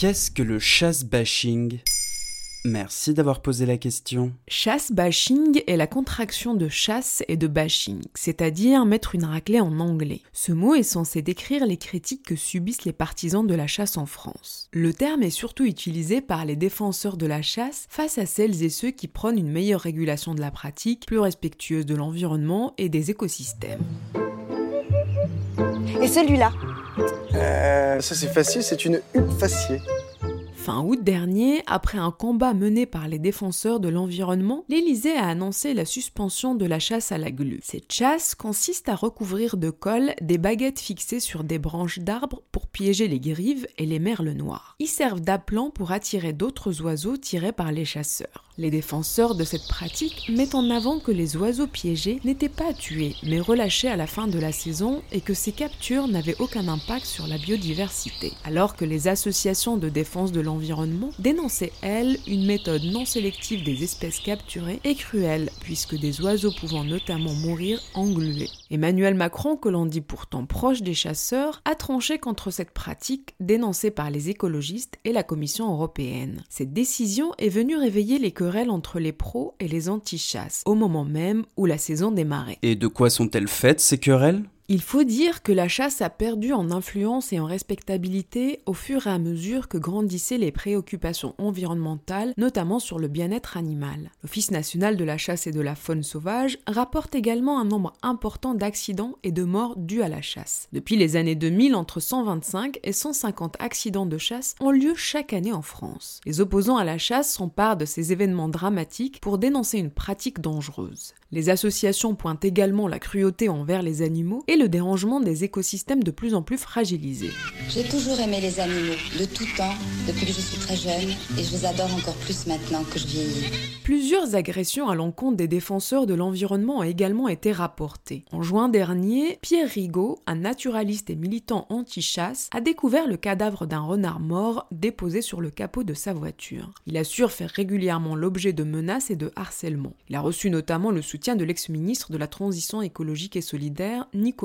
Qu'est-ce que le chasse-bashing? Merci d'avoir posé la question. Chasse bashing est la contraction de chasse et de bashing, c'est-à-dire mettre une raclée en anglais. Ce mot est censé décrire les critiques que subissent les partisans de la chasse en France. Le terme est surtout utilisé par les défenseurs de la chasse face à celles et ceux qui prônent une meilleure régulation de la pratique, plus respectueuse de l'environnement et des écosystèmes. Et celui-là? Euh, ça c'est facile, c'est une huppe faciée. Fin août dernier, après un combat mené par les défenseurs de l'environnement, l'Élysée a annoncé la suspension de la chasse à la glu. Cette chasse consiste à recouvrir de colle des baguettes fixées sur des branches d'arbres pour piéger les grives et les merles noirs. Ils servent d'appelant pour attirer d'autres oiseaux tirés par les chasseurs. Les défenseurs de cette pratique mettent en avant que les oiseaux piégés n'étaient pas tués, mais relâchés à la fin de la saison et que ces captures n'avaient aucun impact sur la biodiversité. Alors que les associations de défense de l'environnement dénonçaient, elles, une méthode non sélective des espèces capturées et cruelle, puisque des oiseaux pouvant notamment mourir englués. Emmanuel Macron, que l'on dit pourtant proche des chasseurs, a tranché contre cette pratique dénoncée par les écologistes et la Commission européenne. Cette décision est venue réveiller les querelles entre les pros et les anti-chasses, au moment même où la saison démarrait. Et de quoi sont-elles faites ces querelles? Il faut dire que la chasse a perdu en influence et en respectabilité au fur et à mesure que grandissaient les préoccupations environnementales, notamment sur le bien-être animal. L'Office national de la chasse et de la faune sauvage rapporte également un nombre important d'accidents et de morts dus à la chasse. Depuis les années 2000, entre 125 et 150 accidents de chasse ont lieu chaque année en France. Les opposants à la chasse s'emparent de ces événements dramatiques pour dénoncer une pratique dangereuse. Les associations pointent également la cruauté envers les animaux et le dérangement des écosystèmes de plus en plus fragilisés. J'ai toujours aimé les animaux, de tout temps, depuis que je suis très jeune, et je les adore encore plus maintenant que je vieillis. Plusieurs agressions à l'encontre des défenseurs de l'environnement ont également été rapportées. En juin dernier, Pierre Rigaud, un naturaliste et militant anti-chasse, a découvert le cadavre d'un renard mort déposé sur le capot de sa voiture. Il assure faire régulièrement l'objet de menaces et de harcèlement. Il a reçu notamment le soutien de l'ex-ministre de la Transition écologique et solidaire, Nicolas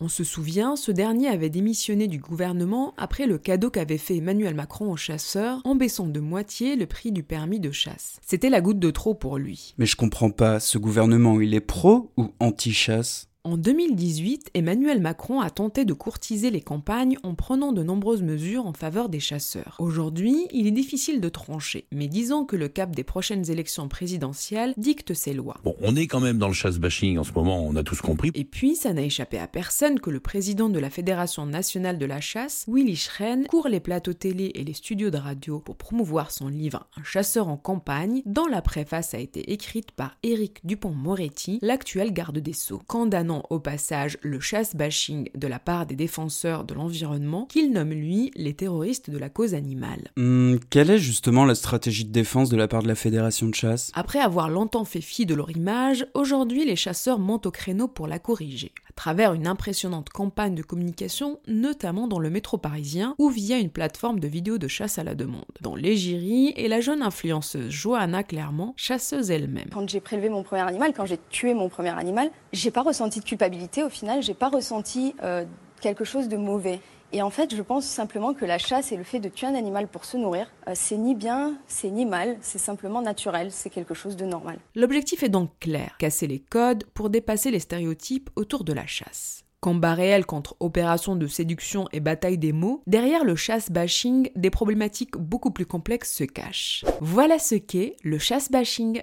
On se souvient, ce dernier avait démissionné du gouvernement après le cadeau qu'avait fait Emmanuel Macron aux chasseurs en baissant de moitié le prix du permis de chasse. C'était la goutte de trop pour lui. Mais je comprends pas, ce gouvernement, il est pro ou anti-chasse? En 2018, Emmanuel Macron a tenté de courtiser les campagnes en prenant de nombreuses mesures en faveur des chasseurs. Aujourd'hui, il est difficile de trancher, mais disons que le cap des prochaines élections présidentielles dicte ces lois. Bon, on est quand même dans le chasse-bashing en ce moment, on a tous compris. Et puis, ça n'a échappé à personne que le président de la Fédération nationale de la chasse, Willy Schren, court les plateaux télé et les studios de radio pour promouvoir son livre Un chasseur en campagne, dont la préface a été écrite par Éric Dupont-Moretti, l'actuel garde des Sceaux, condamnant au passage le chasse-bashing de la part des défenseurs de l'environnement, qu'il nomme lui les terroristes de la cause animale. Hmm, quelle est justement la stratégie de défense de la part de la Fédération de chasse? Après avoir longtemps fait fi de leur image, aujourd'hui les chasseurs montent au créneau pour la corriger, à travers une impressionnante campagne de communication, notamment dans le métro parisien ou via une plateforme de vidéos de chasse à la demande, dont l'égérie et la jeune influenceuse Johanna Clermont, chasseuse elle-même. Quand j'ai prélevé mon premier animal, quand j'ai tué mon premier animal, j'ai pas ressenti de culpabilité au final, j'ai pas ressenti euh, quelque chose de mauvais. Et en fait, je pense simplement que la chasse et le fait de tuer un animal pour se nourrir, euh, c'est ni bien, c'est ni mal, c'est simplement naturel, c'est quelque chose de normal. L'objectif est donc clair, casser les codes pour dépasser les stéréotypes autour de la chasse. Combat réel contre opérations de séduction et bataille des mots, derrière le chasse-bashing, des problématiques beaucoup plus complexes se cachent. Voilà ce qu'est le chasse-bashing.